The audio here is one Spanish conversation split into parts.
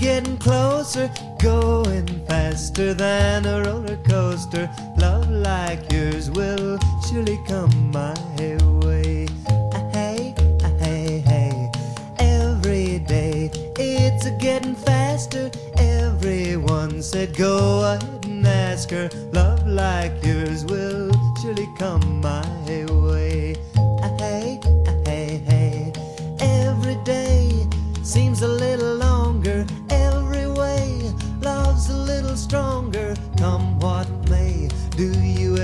getting closer, going faster than a roller coaster. Love like yours will surely come my way. Ah, Hey, ah, hey, hey. Every day it's getting faster. Everyone said go ahead and ask her. Love like yours will surely come my way.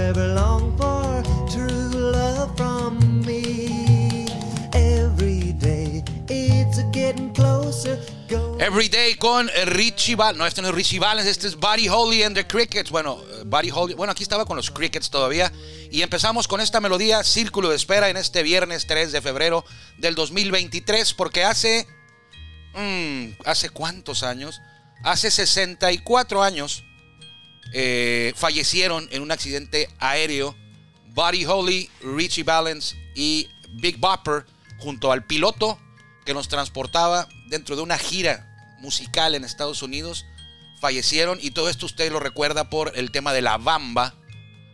Ever long for true love from me? Every day it's getting closer. Go Every Day con Richie Valens. No, este no es Richie Valens, este es Buddy Holly and the Crickets. Bueno, eh, Buddy Holly. Bueno, aquí estaba con los Crickets todavía. Y empezamos con esta melodía, Círculo de Espera, en este viernes 3 de febrero del 2023. Porque hace. mm, ¿Hace cuántos años? Hace 64 años eh, fallecieron en un accidente aéreo Buddy Holly, Richie Valens y Big Bopper junto al piloto que nos transportaba dentro de una gira musical en Estados Unidos. Fallecieron y todo esto usted lo recuerda por el tema de La Bamba,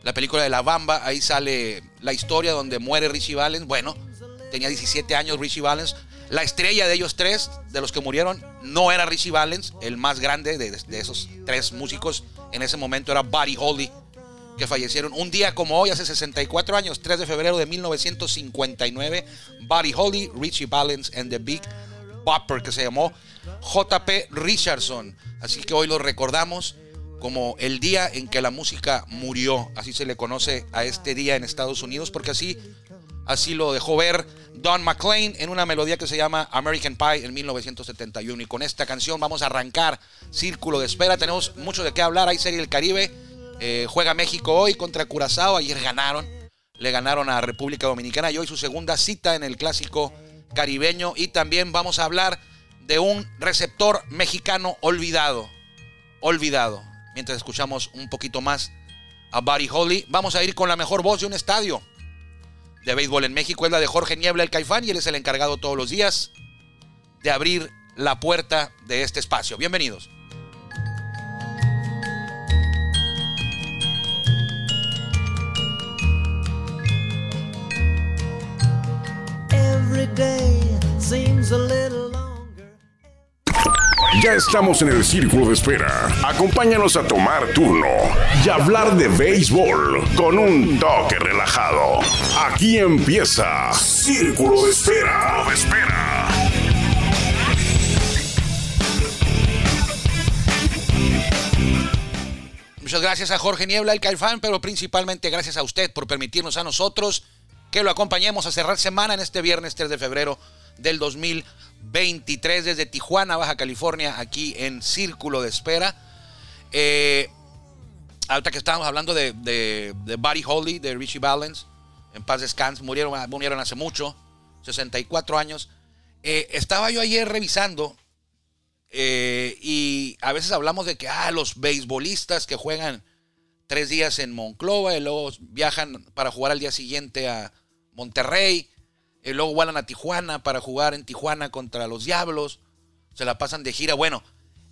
la película de La Bamba. Ahí sale la historia donde muere Richie Valens. Bueno, tenía 17 años Richie Valens. La estrella de ellos tres, de los que murieron, no era Richie Valens, el más grande de, esos tres músicos en ese momento era Buddy Holly, que fallecieron un día como hoy, hace 64 años, 3 de febrero de 1959. Buddy Holly, Richie Valens and the Big Bopper, que se llamó JP Richardson. Así que hoy lo recordamos como el día en que la música murió. Así se le conoce a este día en Estados Unidos, porque así, así lo dejó ver Don McLean en una melodía que se llama American Pie en 1971. Y con esta canción vamos a arrancar Círculo de Espera. Tenemos mucho de qué hablar. Hay Serie del Caribe. Eh, juega México hoy contra Curazao. Ayer ganaron. Le ganaron a República Dominicana y hoy su segunda cita en el clásico caribeño. Y también vamos a hablar de un receptor mexicano olvidado. Olvidado. Mientras escuchamos un poquito más a Buddy Holly, vamos a ir con la mejor voz de un estadio de béisbol en México. Es la de Jorge Niebla, el Caifán, y él es el encargado todos los días de abrir la puerta de este espacio. Bienvenidos. Ya estamos en el círculo de espera. Acompáñanos a tomar turno y hablar de béisbol con un toque relajado. Aquí empieza Círculo de Espera. De espera. Muchas gracias a Jorge Niebla, el Caifán, pero principalmente gracias a usted por permitirnos a nosotros que lo acompañemos a cerrar semana en este viernes 3 de febrero del 2023 desde Tijuana, Baja California, aquí en Círculo de Espera. Eh, ahorita que estábamos hablando de, de, de Buddy Holly, de Richie Valens, en paz descanse, murieron, murieron hace mucho, 64 años. Eh, estaba yo ayer revisando eh, y a veces hablamos de que ah, los beisbolistas que juegan tres días en Monclova y luego viajan para jugar al día siguiente a Monterrey y luego vuelan a Tijuana para jugar en Tijuana contra los Diablos. Se la pasan de gira. Bueno,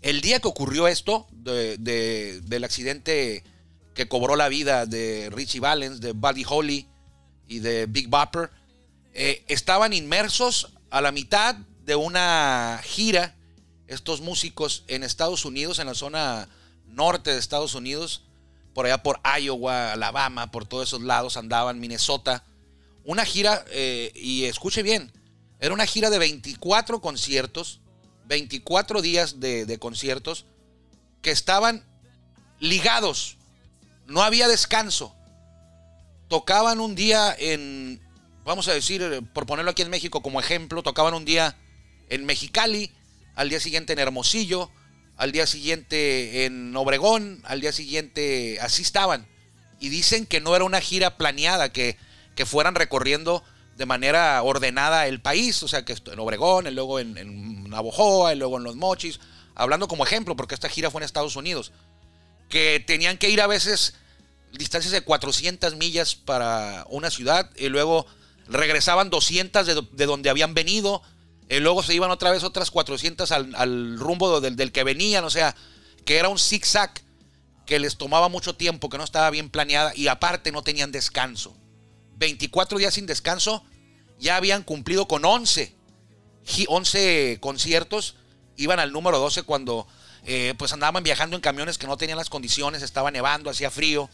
el día que ocurrió esto, de- de- del accidente que cobró la vida de Richie Valens, de Buddy Holly y de Big Bopper, eh, estaban inmersos a la mitad de una gira, estos músicos en Estados Unidos, en la zona norte de Estados Unidos, por allá por Iowa, Alabama, por todos esos lados andaban, Minnesota. Una gira, eh, y escuche bien, era una gira de 24 conciertos, 24 días de, de conciertos, que estaban ligados, no había descanso. Tocaban un día en, vamos a decir, eh, por ponerlo aquí en México como ejemplo, tocaban un día en Mexicali, al día siguiente en Hermosillo, al día siguiente en Obregón, al día siguiente así estaban. Y dicen que no era una gira planeada, que, que fueran recorriendo de manera ordenada el país, o sea, que en Obregón, y luego en, Navojoa, y luego en Los Mochis, hablando como ejemplo, porque esta gira fue en Estados Unidos, que tenían que ir a veces distancias de 400 millas para una ciudad y luego regresaban 200 de, do- de donde habían venido. Y luego se iban otra vez otras 400 al, al rumbo del, del que venían. O sea, que era un zigzag que les tomaba mucho tiempo, que no estaba bien planeada y aparte no tenían descanso. 24 días sin descanso, ya habían cumplido con 11, 11 conciertos, iban al número 12 cuando eh, pues andaban viajando en camiones que no tenían las condiciones, estaba nevando, hacía frío.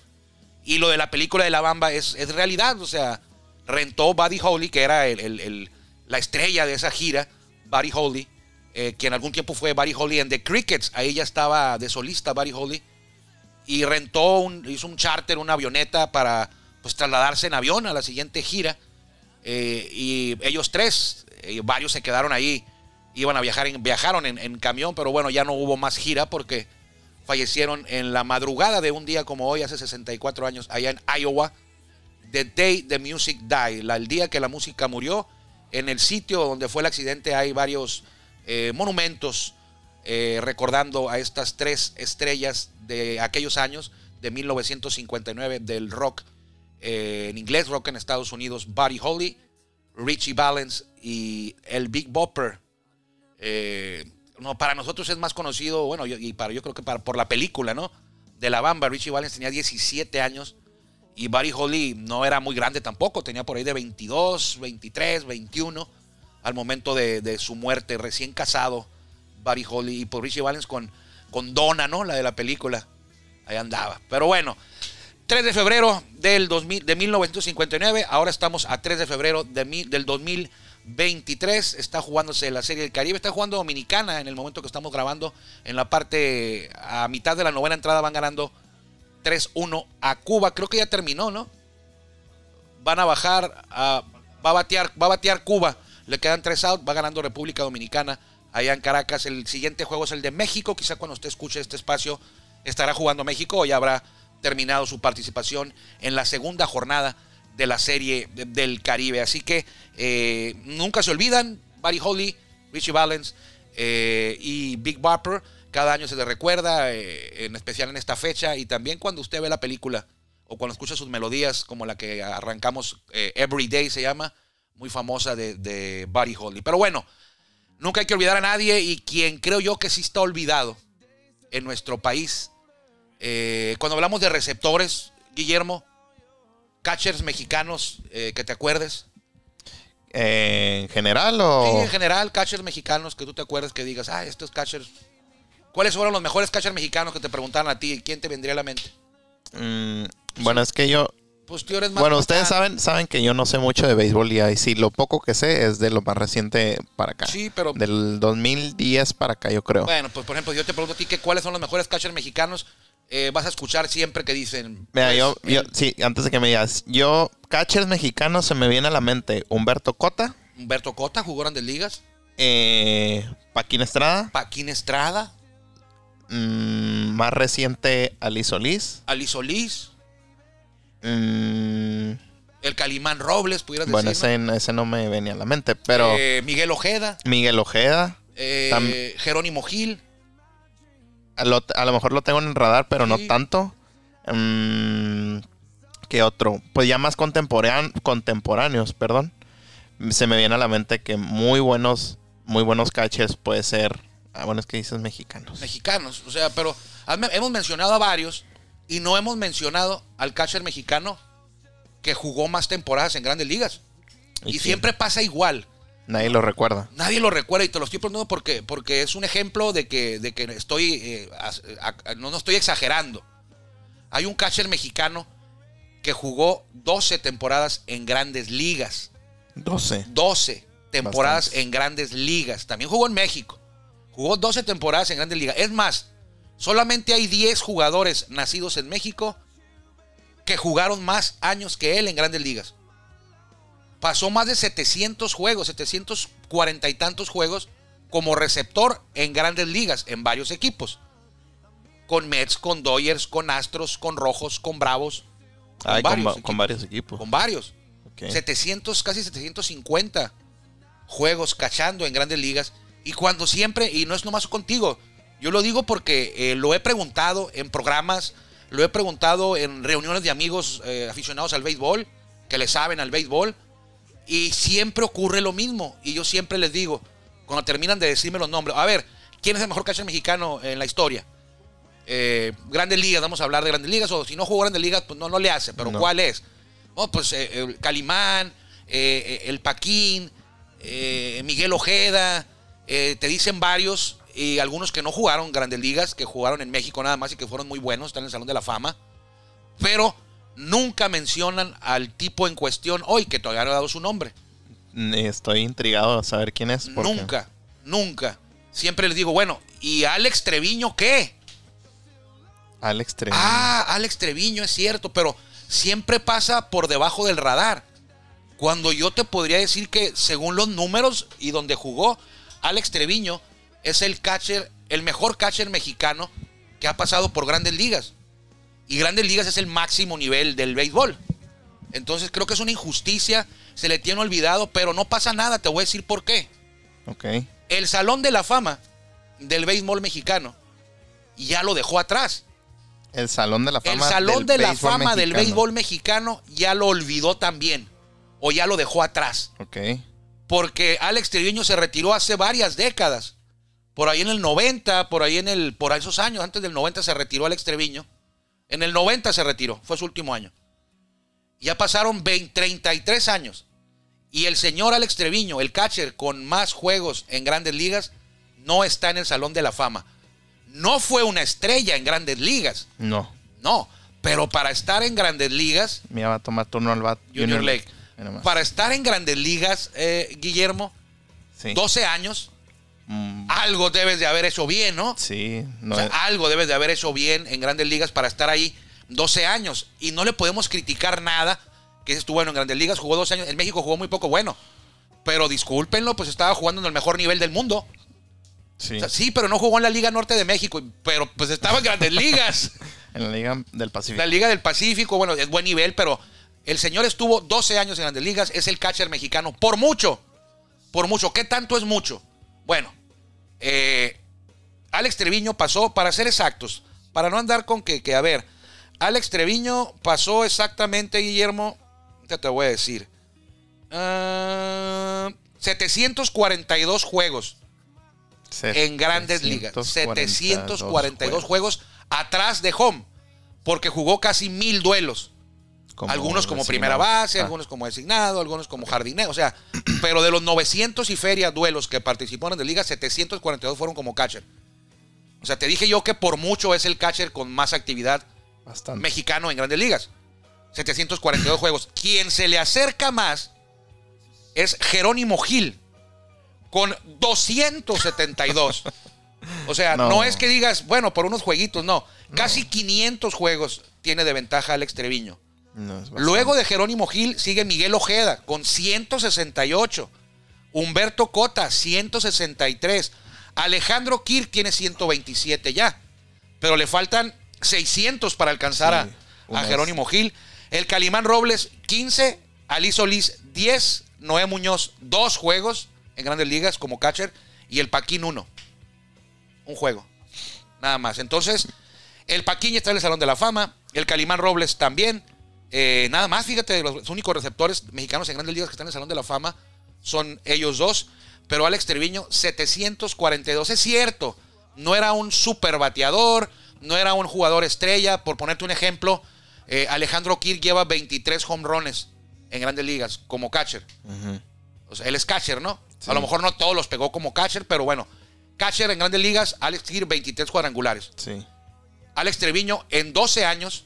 Y lo de la película de La Bamba es, es realidad, o sea, rentó Buddy Holly, que era el, la estrella de esa gira, Buddy Holly, eh, que en algún tiempo fue Buddy Holly en The Crickets, ahí ya estaba de solista Buddy Holly, y rentó, un, hizo un charter, una avioneta para pues trasladarse en avión a la siguiente gira. Eh, y ellos tres, eh, varios se quedaron ahí, iban a viajar, en, viajaron en, camión, pero bueno, ya no hubo más gira porque fallecieron en la madrugada de un día como hoy, hace 64 años, allá en Iowa. The Day the Music Died, el día que la música murió. En el sitio donde fue el accidente hay varios eh, monumentos recordando a estas tres estrellas de aquellos años, de 1959, del rock eh, en inglés, rock en Estados Unidos, Buddy Holly, Richie Valens y el Big Bopper. Eh, no, para nosotros es más conocido, bueno, y para, yo creo que para, por la película, ¿no? De la Bamba, Richie Valens tenía 17 años y Buddy Holly no era muy grande tampoco, tenía por ahí de 22, 23, 21 al momento de, su muerte, recién casado, Buddy Holly, y por Richie Valens con, con Donna, ¿no? La de la película. Ahí andaba. Pero bueno, 3 de febrero del 2000, de 1959, ahora estamos a 3 de febrero de, del 2023, está jugándose la Serie del Caribe, está jugando Dominicana en el momento que estamos grabando, en la parte, a mitad de la novena entrada van ganando 3-1 a Cuba, creo que ya terminó, ¿no? Van a bajar, a, va, a batear, va a batear Cuba, le quedan 3 out, va ganando República Dominicana allá en Caracas, el siguiente juego es el de México, quizá cuando usted escuche este espacio estará jugando México o ya habrá terminado su participación en la segunda jornada de la serie del Caribe. Así que eh, nunca se olvidan, Buddy Holly, Richie Valens eh, y Big Bopper. Cada año se le recuerda, eh, en especial en esta fecha, y también cuando usted ve la película o cuando escucha sus melodías, como la que arrancamos, Every Day se llama, muy famosa de, de Buddy Holly. Pero bueno, nunca hay que olvidar a nadie y quien creo yo que sí está olvidado en nuestro país eh, cuando hablamos de receptores, Guillermo, catchers mexicanos eh, que te acuerdes. ¿En general o...? Sí, en general, catchers mexicanos que tú te acuerdes que digas, ah, estos catchers... ¿Cuáles fueron los mejores catchers mexicanos que te preguntaron a ti? ¿Quién te vendría a la mente? Mm, bueno, es que yo... Pues tú eres más bueno, ustedes saben, saben que yo no sé mucho de béisbol y ahí sí, lo poco que sé es de lo más reciente para acá. Sí, pero... Del 2010 para acá, yo creo. Bueno, pues por ejemplo, yo te pregunto a ti que cuáles son los mejores catchers mexicanos eh, vas a escuchar siempre que dicen. Mira, pues, yo, yo, el- sí, antes de que me digas, yo, catchers mexicanos, se me viene a la mente Humberto Cota, Humberto Cota jugó grandes ligas. eh, Paquín Estrada, Paquín Estrada, mm, más reciente Ali Solís, Ali Solís, mm, el Calimán Robles, pudieras bueno, decir. ese, ese no me venía a la mente, pero Eh, Miguel Ojeda, Miguel Ojeda, eh, Jerónimo Gil. A lo, a lo mejor lo tengo en el radar, pero no tanto. Mm, ¿Qué otro? Pues ya más contemporán- contemporáneos, perdón. Se me viene a la mente que muy buenos, muy buenos catchers puede ser. Ah, bueno, es que dices mexicanos. mexicanos. O sea, pero hemos mencionado a varios y no hemos mencionado al catcher mexicano que jugó más temporadas en grandes ligas. Y, siempre pasa igual. Nadie lo recuerda. Nadie lo recuerda y te lo estoy preguntando porque, porque es un ejemplo de que, de que estoy, eh, a- a- no, no estoy exagerando. Hay un catcher mexicano que jugó 12 temporadas en grandes ligas. 12. 12 temporadas en grandes ligas. También jugó en México. Jugó 12 temporadas en grandes ligas. Es más, solamente hay 10 jugadores nacidos en México que jugaron más años que él en grandes ligas. Pasó más de 700 juegos, 740 y tantos juegos como receptor en grandes ligas, en varios equipos. Con Mets, con Dodgers, con Astros, con Rojos, con Bravos. Con Ay, con, varios va- equipos. con varios equipos. Con varios. Ok. 700, casi 750 juegos cachando en grandes ligas. Y cuando siempre, y no es nomás contigo, yo lo digo porque eh, lo he preguntado en programas, lo he preguntado en reuniones de amigos eh, aficionados al béisbol, que le saben al béisbol, y siempre ocurre lo mismo. Y yo siempre les digo, cuando terminan de decirme los nombres. A ver, ¿quién es el mejor catcher mexicano en la historia? Eh, grandes ligas, vamos a hablar de grandes ligas, o si no jugó grandes ligas, pues no, no le hace, pero No. ¿cuál es? Pues eh, el Calimán, eh, el Paquín, Miguel Ojeda, te dicen varios, y algunos que no jugaron grandes ligas, que jugaron en México nada más y que fueron muy buenos, están en el Salón de la Fama, pero nunca mencionan al tipo en cuestión hoy, que todavía no ha dado su nombre. Estoy intrigado a saber quién es. Nunca, nunca. Siempre les digo, bueno, ¿y Alex Treviño qué? Alex Treviño. Ah, Alex Treviño es cierto, pero siempre pasa por debajo del radar. Cuando yo te podría decir que según los números y donde jugó, Alex Treviño es el catcher, el mejor catcher mexicano que ha pasado por grandes ligas. Y grandes ligas es el máximo nivel del béisbol. Entonces creo que es una injusticia, se le tiene olvidado, pero no pasa nada, te voy a decir por qué. Ok. El Salón de la Fama del béisbol mexicano ya lo dejó atrás. El Salón de la Fama. El Salón del de la béisbol Fama del mexicano. béisbol mexicano ya lo olvidó también. O ya lo dejó atrás. Ok. Porque Alex Treviño se retiró hace varias décadas. Por ahí en el 90, por ahí en el. Por esos años, antes del 90 se retiró Alex Treviño. En el 90 se retiró, fue su último año. Ya pasaron 20, 33 años. Y el señor Alex Treviño, el catcher con más juegos en grandes ligas, no está en el Salón de la Fama. No fue una estrella en grandes ligas. No. No, pero para estar en grandes ligas, Mira, va a tomar turno al bat. Junior Lake, Mira nomás. para estar en grandes ligas, eh, Guillermo, Sí. 12 años, Mm, algo debes de haber hecho bien, ¿no? sí. No O sea, es- algo debes de haber hecho bien en grandes ligas para estar ahí 12 años. Y no le podemos criticar nada que estuvo bueno en grandes ligas, jugó 12 años. En México jugó muy poco bueno. Pero discúlpenlo, pues estaba jugando en el mejor nivel del mundo. sí. O sea, sí, pero no jugó en la Liga Norte de México. Pero pues estaba en grandes ligas. En la Liga del Pacífico. La Liga del Pacífico, bueno, es buen nivel, pero el señor estuvo 12 años en Grandes Ligas, es el catcher mexicano, por mucho, por mucho. ¿Qué tanto es mucho? Bueno, eh, Alex Treviño pasó, para ser exactos, para no andar con que, que, a ver, Alex Treviño pasó exactamente, Guillermo, ya te voy a decir, ah, 742 juegos en grandes ligas. 742 juegos atrás de home. Porque jugó casi mil duelos. Como algunos como designado. primera base, Ah, algunos como designado, algunos como jardinero. O sea, pero de los 900 y feria duelos que participó en grandes ligas, 742 fueron como catcher. O sea, te dije yo que por mucho es el catcher con más actividad Bastante. mexicano en grandes ligas. 742 juegos. Quien se le acerca más es Jerónimo Gil, con 272. O sea, no. No. es que digas, bueno, por unos jueguitos, no. Casi 500 juegos tiene de ventaja Alex Treviño. No. Luego de Jerónimo Gil sigue Miguel Ojeda con 168. Humberto Cota, 163. Alejandro Kirk tiene 127 ya. Pero le faltan 600 para alcanzar Sí, a- a. Jerónimo Gil. El Calimán Robles, 15. Ali Solís, 10. Noé Muñoz, 2 juegos en grandes ligas como catcher. Y el Paquín, 1. Un juego. Nada más. Entonces, el Paquín está en el Salón de la Fama. El Calimán Robles también. Eh, nada más, fíjate, los únicos receptores mexicanos en grandes ligas que están en el Salón de la Fama son ellos dos. Pero Alex Treviño, 742. Es cierto, no era un super bateador, no era un jugador estrella. Por ponerte un ejemplo, eh, Alejandro Kirk lleva 23 home runs en grandes ligas como catcher. Ujú. O sea, él es catcher, ¿no? Sí. A lo mejor no todos los pegó como catcher, pero bueno. Catcher en grandes ligas, Alex Kirk, 23 cuadrangulares. Sí. Alex Treviño en 12 años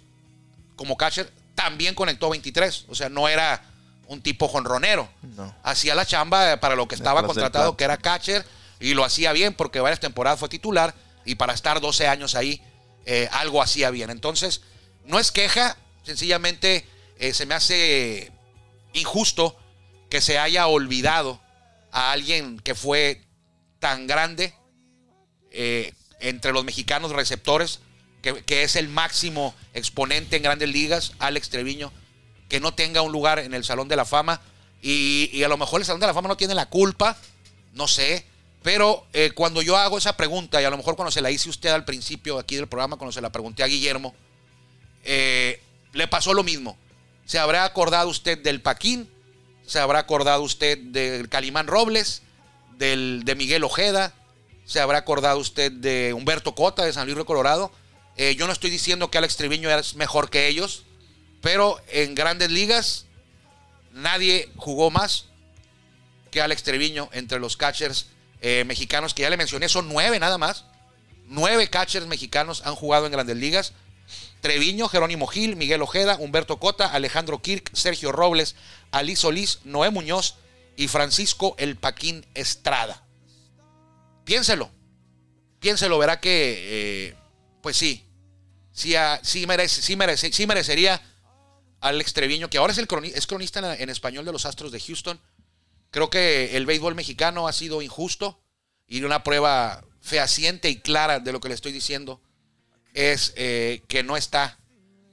como catcher también conectó 23. O sea, no era un tipo jonronero. No. Hacía la chamba para lo que estaba contratado, que era catcher, y lo hacía bien porque varias temporadas fue titular y para estar 12 años ahí, eh, algo hacía bien. Entonces, no es queja, sencillamente eh, se me hace injusto que se haya olvidado a alguien que fue tan grande eh, entre los mexicanos receptores, que, es el máximo exponente en grandes ligas, Alex Treviño, que no tenga un lugar en el Salón de la Fama. Y, y a lo mejor el Salón de la Fama no tiene la culpa, no sé. Pero eh, cuando yo hago esa pregunta, y a lo mejor cuando se la hice usted al principio aquí del programa, cuando se la pregunté a Guillermo, eh, le pasó lo mismo. ¿Se habrá acordado usted del Paquín? ¿Se habrá acordado usted del Calimán Robles? del, de Miguel Ojeda. Se habrá acordado usted de Humberto Cota de San Luis Río Colorado. Eh, yo no estoy diciendo que Alex Treviño es mejor que ellos, pero en grandes ligas nadie jugó más que Alex Treviño entre los catchers eh, mexicanos que ya le mencioné. Son nueve nada más. Nueve catchers mexicanos han jugado en grandes ligas. Treviño, Jerónimo Gil, Miguel Ojeda, Humberto Cota, Alejandro Kirk, Sergio Robles, Ali Solís, Noé Muñoz y Francisco El Paquín Estrada. Piénselo. Piénselo, verá que, eh, pues sí, sí, ah, sí, merece, sí, merece, sí merecería Alex Treviño, que ahora es, el es cronista en, en español de los Astros de Houston. Creo que el béisbol mexicano ha sido injusto y una prueba fehaciente y clara de lo que le estoy diciendo es eh, que no está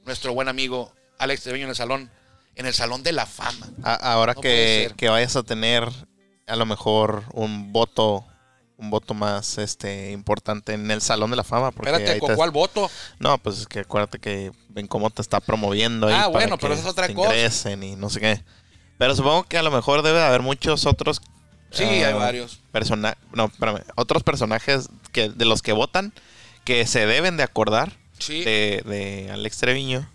nuestro buen amigo Alex Treviño en el salón, en el salón de la fama. ahora No que, que vayas a tener a lo mejor un voto, un voto más este importante en el Salón de la Fama. Porque Espérate, ¿con te- cuál voto? No, pues es que acuérdate que ven cómo te está promoviendo ahí Ah, para bueno, pero que es otra te cosa. ingresen y no sé qué. Pero supongo que a lo mejor debe de haber muchos otros. Sí, ah, hay varios. persona- no, espérame, otros personajes que de los que votan que se deben de acordar Sí. de, de Alex Treviño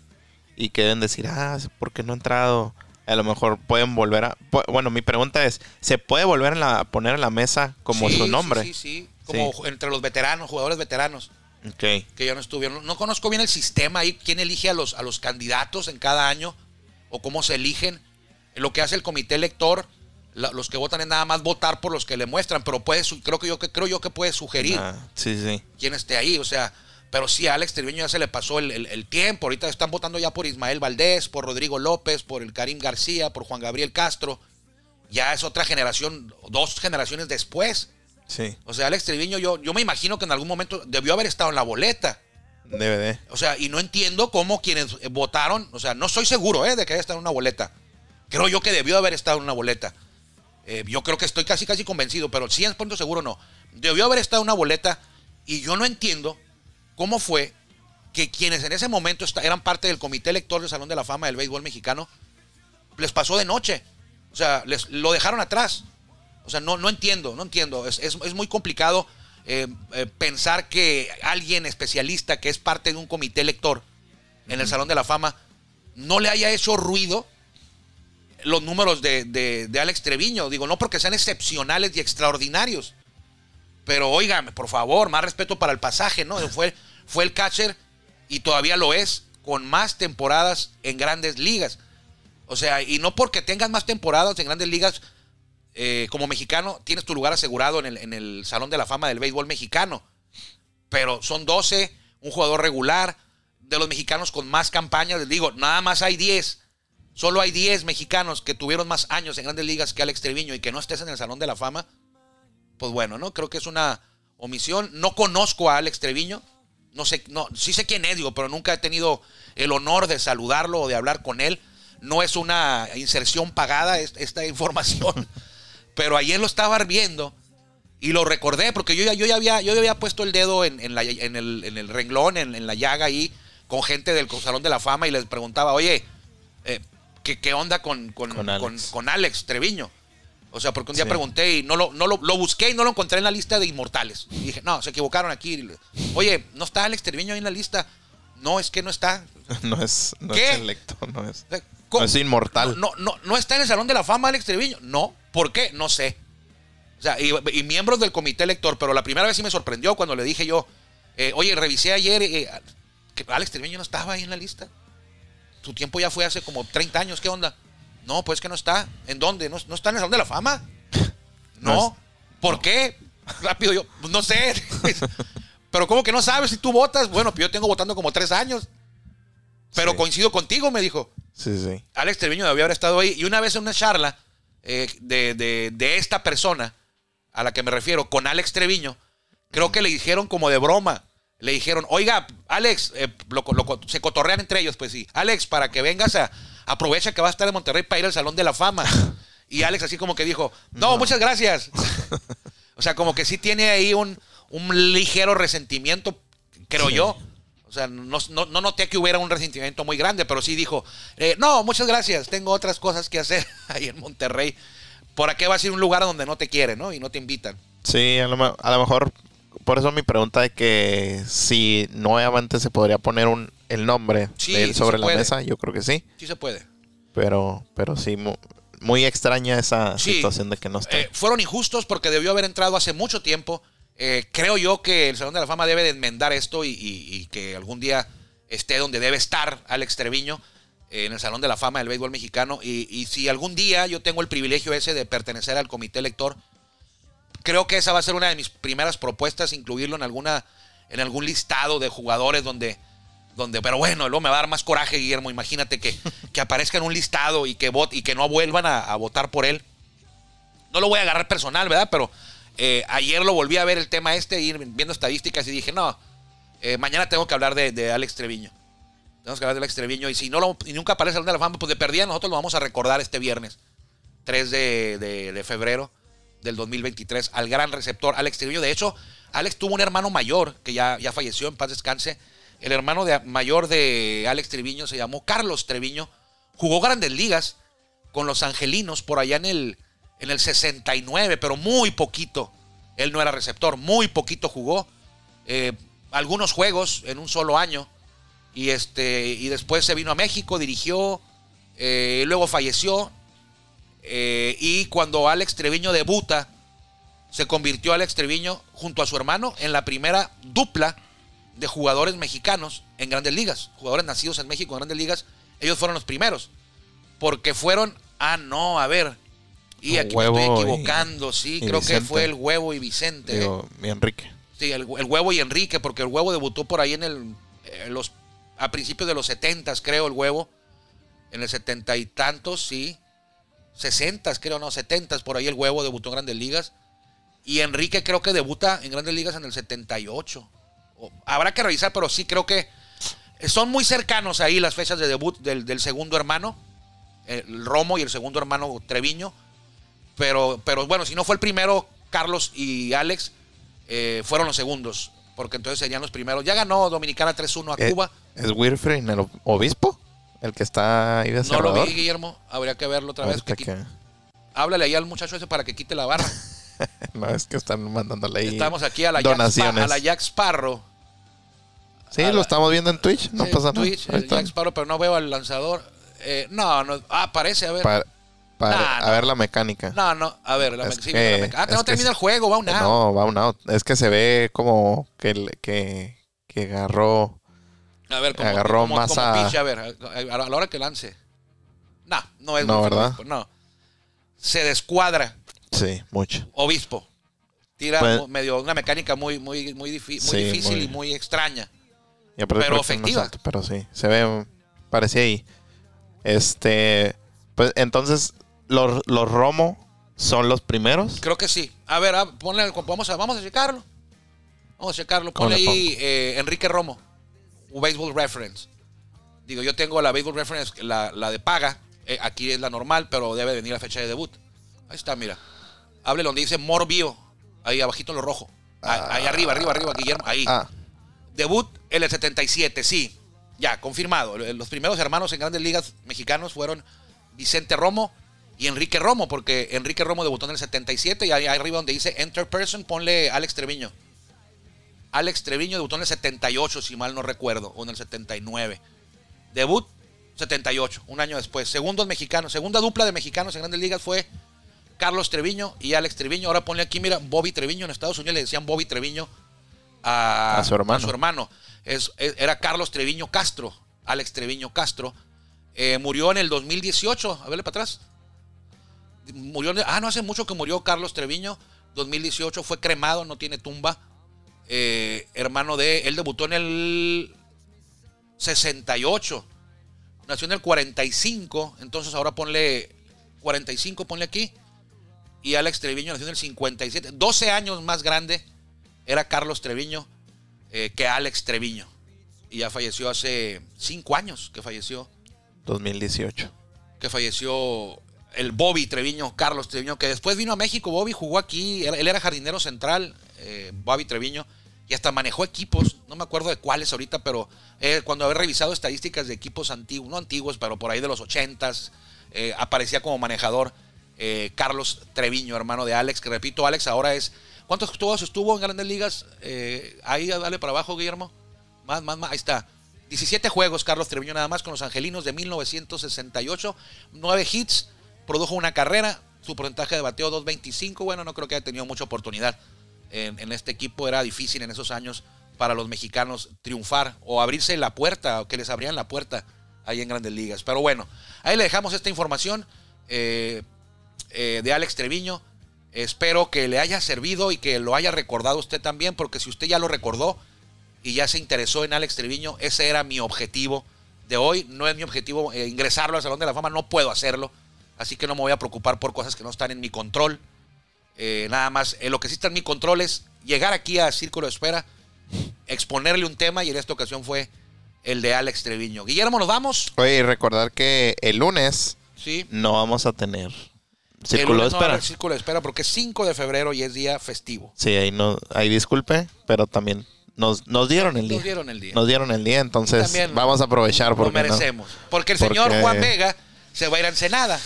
y que deben decir, ah, ¿por qué no ha entrado? A lo mejor pueden volver a... Bueno, mi pregunta es, ¿se puede volver a la- poner en la mesa como Sí, su sí, nombre? Sí, sí, Como ju- entre los veteranos, jugadores veteranos Ok. que ya no estuvieron. No conozco bien el sistema ahí, quién elige a los, a los candidatos en cada año o cómo se eligen. Lo que hace el comité elector, la- los que votan es nada más votar por los que le muestran, pero puede, creo que yo que creo yo que puede sugerir Ah, sí, sí. quién esté ahí, o sea, pero sí a Alex Treviño ya se le pasó el, el- el tiempo, ahorita están votando ya por Ismael Valdés, por Rodrigo López, por el Karim García, por Juan Gabriel Castro, ya es otra generación, dos generaciones después, Sí, o sea, Alex Treviño yo, yo me imagino que en algún momento debió haber estado en la boleta, DVD. o sea, y no entiendo cómo quienes votaron, o sea, no estoy seguro eh, de que haya estado en una boleta. Creo yo que debió haber estado en una boleta. Eh, yo creo que estoy casi casi convencido, pero 100% seguro no. Debió haber estado en una boleta y yo no entiendo cómo fue que quienes en ese momento eran parte del comité elector del Salón de la Fama del Béisbol Mexicano les pasó de noche. O sea, les, lo dejaron atrás. O sea, no, no entiendo, no entiendo. Es, es- es muy complicado eh, eh, pensar que alguien especialista que es parte de un comité elector en el Salón de la Fama no le haya hecho ruido los números de, de- de Alex Treviño. Digo, no porque sean excepcionales y extraordinarios. Pero óigame, por favor, más respeto para el pasaje, ¿no? Fue, fue el catcher y todavía lo es con más temporadas en grandes ligas. O sea, y no porque tengas más temporadas en grandes ligas eh, como mexicano, tienes tu lugar asegurado en el, en el Salón de la Fama del Béisbol mexicano. Pero son 12, un jugador regular, de los mexicanos con más campañas. Les digo, nada más hay 10. Solo hay 10 mexicanos que tuvieron más años en grandes ligas que Alex Treviño y que no estés en el Salón de la Fama. Pues bueno, ¿no? Creo que es una omisión. No conozco a Alex Treviño. No sé, no, sí sé quién es, digo, pero nunca he tenido el honor de saludarlo o de hablar con él. No es una inserción pagada es- esta información. Pero ayer lo estaba viendo y lo recordé porque yo ya, yo ya, había, yo ya había puesto el dedo en, en la- en el, en el renglón, en, la llaga ahí, con gente del Salón de la Fama y les preguntaba, oye, eh, ¿qué, qué onda con, con, Con con- Alex. con Alex Treviño? O sea, porque un día Sí. pregunté y no lo, no lo, lo busqué y no lo encontré en la lista de inmortales. Y dije, no, se equivocaron aquí. Oye, ¿no está Alex Treviño ahí en la lista? No, es que no está. No es, no ¿Qué? es selecto, no es. ¿cómo? No es inmortal. No, no, no está en el Salón de la Fama Alex Treviño. No. ¿Por qué? No sé. O sea, y, y miembros del comité elector, pero la primera vez sí me sorprendió cuando le dije yo, eh, oye, revisé ayer eh, que Alex Treviño no estaba ahí en la lista. Su tiempo ya fue hace como 30 años, ¿qué onda? No, pues que no está. ¿En dónde? ¿No, no está en el Salón de la Fama? No No. es- ¿Por qué? Rápido yo, pues no sé. pero ¿cómo que no sabes si tú votas? Bueno, pues yo tengo votando como tres años. Pero Sí. coincido contigo, me dijo. Sí, sí. Alex Treviño debió haber estado ahí. Y una vez en una charla eh, de, de- de esta persona a la que me refiero, con Alex Treviño, creo que le dijeron como de broma. Le dijeron, oiga, Alex, eh, lo- lo- se cotorrean entre ellos, pues sí. Alex, para que vengas a. Aprovecha que va a estar en Monterrey para ir al Salón de la Fama. Y Alex, así como que dijo, no, muchas gracias. o sea, como que sí tiene ahí un, un ligero resentimiento, creo Sí. yo. O sea, no, no, no noté que hubiera un resentimiento muy grande, pero sí dijo, eh, no, muchas gracias, tengo otras cosas que hacer ahí en Monterrey. ¿Por qué vas a ir a un lugar donde no te quieren, ¿no? Y no te invitan. Sí, a lo, a lo mejor, por eso mi pregunta de que si nuevamente se podría poner un, el nombre Sí, de él sobre la puede. mesa, yo creo que sí. Sí se puede. Pero, pero sí, mu- muy extraña esa Sí. situación de que no esté. Eh, fueron injustos porque debió haber entrado hace mucho tiempo. Eh, creo yo que el Salón de la Fama debe de enmendar esto y, y- y que algún día esté donde debe estar Alex Treviño, eh, en el Salón de la Fama del béisbol mexicano. Y, y si algún día yo tengo el privilegio ese de pertenecer al comité elector, creo que esa va a ser una de mis primeras propuestas, incluirlo en alguna en algún listado de jugadores donde donde pero bueno, luego me va a dar más coraje, Guillermo, imagínate que, que aparezca en un listado y que vote, y que no vuelvan a, votar por él. No lo voy a agarrar personal, ¿verdad? Pero eh, ayer lo volví a ver el tema este, ir viendo estadísticas y dije, no, eh, mañana tengo que hablar de, de Alex Treviño. Tenemos que hablar de Alex Treviño. Y si no lo, y nunca aparece el de la Fama, pues de perdida nosotros lo vamos a recordar este viernes, 3 de, de- de febrero del 2023, al gran receptor Alex Treviño. De hecho, Alex tuvo un hermano mayor que ya, ya falleció, en paz descanse. El hermano mayor de Alex Treviño se llamó Carlos Treviño. Jugó grandes ligas con los angelinos por allá en el, en el 69, pero muy poquito. Él no era receptor, muy poquito jugó. Eh, algunos juegos en un solo año. Y, este, y después se vino a México, dirigió, eh, luego falleció. eh, y cuando Alex Treviño debuta, se convirtió Alex Treviño junto a su hermano en la primera dupla de jugadores mexicanos en grandes ligas. Jugadores nacidos en México en grandes ligas. Ellos fueron los primeros. Porque fueron, ah, no, a ver. Y aquí me estoy y- equivocando, sí, y creo que fue el huevo y Vicente. Digo, mi Enrique. Sí, el, el huevo y Enrique, porque el huevo debutó por ahí en el. eh, los, a principios de los 70, creo, el huevo. En el setenta y tantos, sí. 60, creo, no, 70, por ahí el huevo debutó en Grandes Ligas. Y Enrique creo que debuta en Grandes Ligas en el 78. Habrá que revisar, pero sí creo que son muy cercanos ahí las fechas de debut del, del segundo hermano, el Romo y el segundo hermano Treviño. Pero, pero bueno, si no fue el primero, Carlos y Alex eh, fueron los segundos, porque entonces serían los primeros. Ya ganó Dominicana 3-1 a Eh, Cuba. ¿Es Wilfred el obispo? El que está ahí de No lo vi, Guillermo. Habría que verlo otra vez. Que que- Háblale ahí al muchacho ese para que quite la barra. No, es que están mandándole ahí Estamos aquí a la, donaciones. a la Jack Sparrow. Sí, lo estamos viendo en Twitch. No Sí, pasa nada. Twitch, el Jack Sparrow, pero no veo al lanzador. Eh, no, no. Ah, parece, a ver. para, para- Nah, a no. ver la mecánica. No, no, a ver, la Es me- sí, que- la me- Ah, no termina el juego, va un out. No, va un out. Es que se ve como que, que, que agarró. A ver, como, Agarró como, más como a- pitch, a ver, a, a la hora que lance. No, no es No, ¿verdad? Obispo, no. Se descuadra Sí, mucho. Obispo. Tira Pues- medio una mecánica muy, muy, muy, muy Sí, difícil muy- y muy extraña. Y Pero efectiva. alto, pero sí, se ve, parecía ahí. Este, pues entonces, los, los Romo son los primeros. Creo que sí. A ver, ah, ponle, vamos a, vamos a checarlo. Vamos a checarlo. ¿Cómo Ponle le ahí eh, Enrique Romo, Baseball Reference. Digo, yo tengo la Baseball Reference, la, la de paga. Eh, aquí es la normal, pero debe venir la fecha de debut. Ahí está, mira. Hable donde dice Morbio. Ahí abajito en lo rojo. Ahí, ahí arriba, arriba, arriba, Guillermo. Ahí. Ah, Debut en el 77, sí. Ya, confirmado. Los primeros hermanos en grandes ligas mexicanos fueron Vicente Romo y Enrique Romo, porque Enrique Romo debutó en el 77 y ahí arriba donde dice Enter Person, ponle Alex Treviño. Alex Treviño debutó en el 78, si mal no recuerdo, o en el 79. Debut 78, un año después. Segundos mexicanos, segunda dupla de mexicanos en grandes ligas fue Carlos Treviño y Alex Treviño. Ahora ponle aquí, mira, Bobby Treviño. En Estados Unidos le decían Bobby Treviño a, A su hermano. a su hermano. Es- era Carlos Treviño Castro, Alex Treviño Castro. Eh, murió en el 2018. A verle para atrás. Murió, ah, no hace mucho que murió Carlos Treviño. 2018 fue cremado, no tiene tumba. Eh, hermano de. Él debutó en el 68. Nació en el 45. Entonces ahora ponle 45, ponle aquí. Y Alex Treviño nació en el 57. 12 años más grande era Carlos Treviño eh, que Alex Treviño. Y ya falleció hace 5 años que falleció. 2018. Que falleció el Bobby Treviño, Carlos Treviño, que después vino a México. Bobby jugó aquí. Él era jardinero central, eh, Bobby Treviño. Y hasta manejó equipos. No me acuerdo de cuáles ahorita, pero eh, cuando había revisado estadísticas de equipos antiguos, no antiguos, pero por ahí de los 80s, eh, aparecía como manejador Carlos Treviño, hermano de Alex, que repito, Alex ahora es... ¿Cuántos juegos estuvo en Grandes Ligas? Eh, ahí, dale para abajo, Guillermo. Más, más, más, ahí está. 17 juegos, Carlos Treviño nada más con los Angelinos de 1968. 9 hits, produjo una carrera, su porcentaje de bateo 2.25. Bueno, no creo que haya tenido mucha oportunidad en, este equipo. Era difícil en esos años para los mexicanos triunfar o abrirse la puerta o que les abrían la puerta ahí en Grandes Ligas. Pero bueno, ahí le dejamos esta información eh, eh, de Alex Treviño. Espero que le haya servido y que lo haya recordado usted también, porque si usted ya lo recordó y ya se interesó en Alex Treviño, ese era mi objetivo de hoy. No es mi objetivo eh, ingresarlo al Salón de la Fama, no puedo hacerlo. Así que no me voy a preocupar por cosas que no están en mi control. Eh, nada más, eh, lo que sí está en mi control es llegar aquí a Círculo de Espera, exponerle un tema y en esta ocasión fue el de Alex Treviño. Guillermo, ¿nos vamos? Oye, y recordar que el lunes Sí. no vamos a tener círculo de no espera. haber Círculo de Espera porque es 5 de febrero y es día festivo. Sí, ahí no, ahí disculpe, pero también nos, nos dieron el día. Nos dieron el día. Nos dieron el día, entonces También vamos a aprovechar Lo porque no- merecemos. Porque el Porque- señor Juan Vega se va a ir a Ensenada.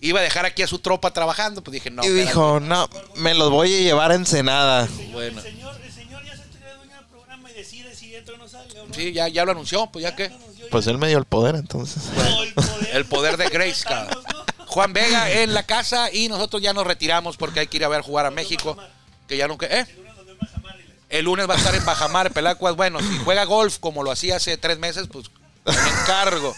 Iba a dejar aquí a su tropa trabajando. Pues dije, no. y espérate. dijo, no, me los voy a llevar a Ensenada. Bueno. El señor, el señor ya se entrega dueño del programa y decide si entra o no sale. ¿o no? Sí, ya, ya lo anunció, pues ya que. Lo Pues él me dio el poder, entonces. No, el poder. El poder de Grace, cabrón. Juan Vega en la casa y nosotros ya nos retiramos porque hay que ir a ver jugar a México. Que ya nunca. ¿Eh? El lunes va a estar en Bajamar, Pelacuas. Bueno, si juega golf como lo hacía hace tres meses, pues me encargo.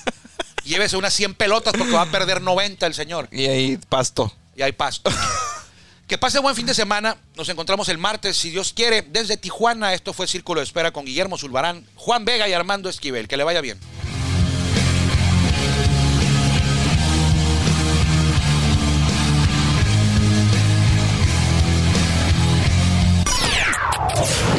Llévese unas 100 pelotas porque va a perder 90 el señor. Y ahí pasto. y hay pasto. que pase buen fin de semana. Nos encontramos el martes, si Dios quiere, desde Tijuana. Esto fue Círculo de Espera con Guillermo Zulbarán, Juan Vega y Armando Esquivel. Que le vaya bien.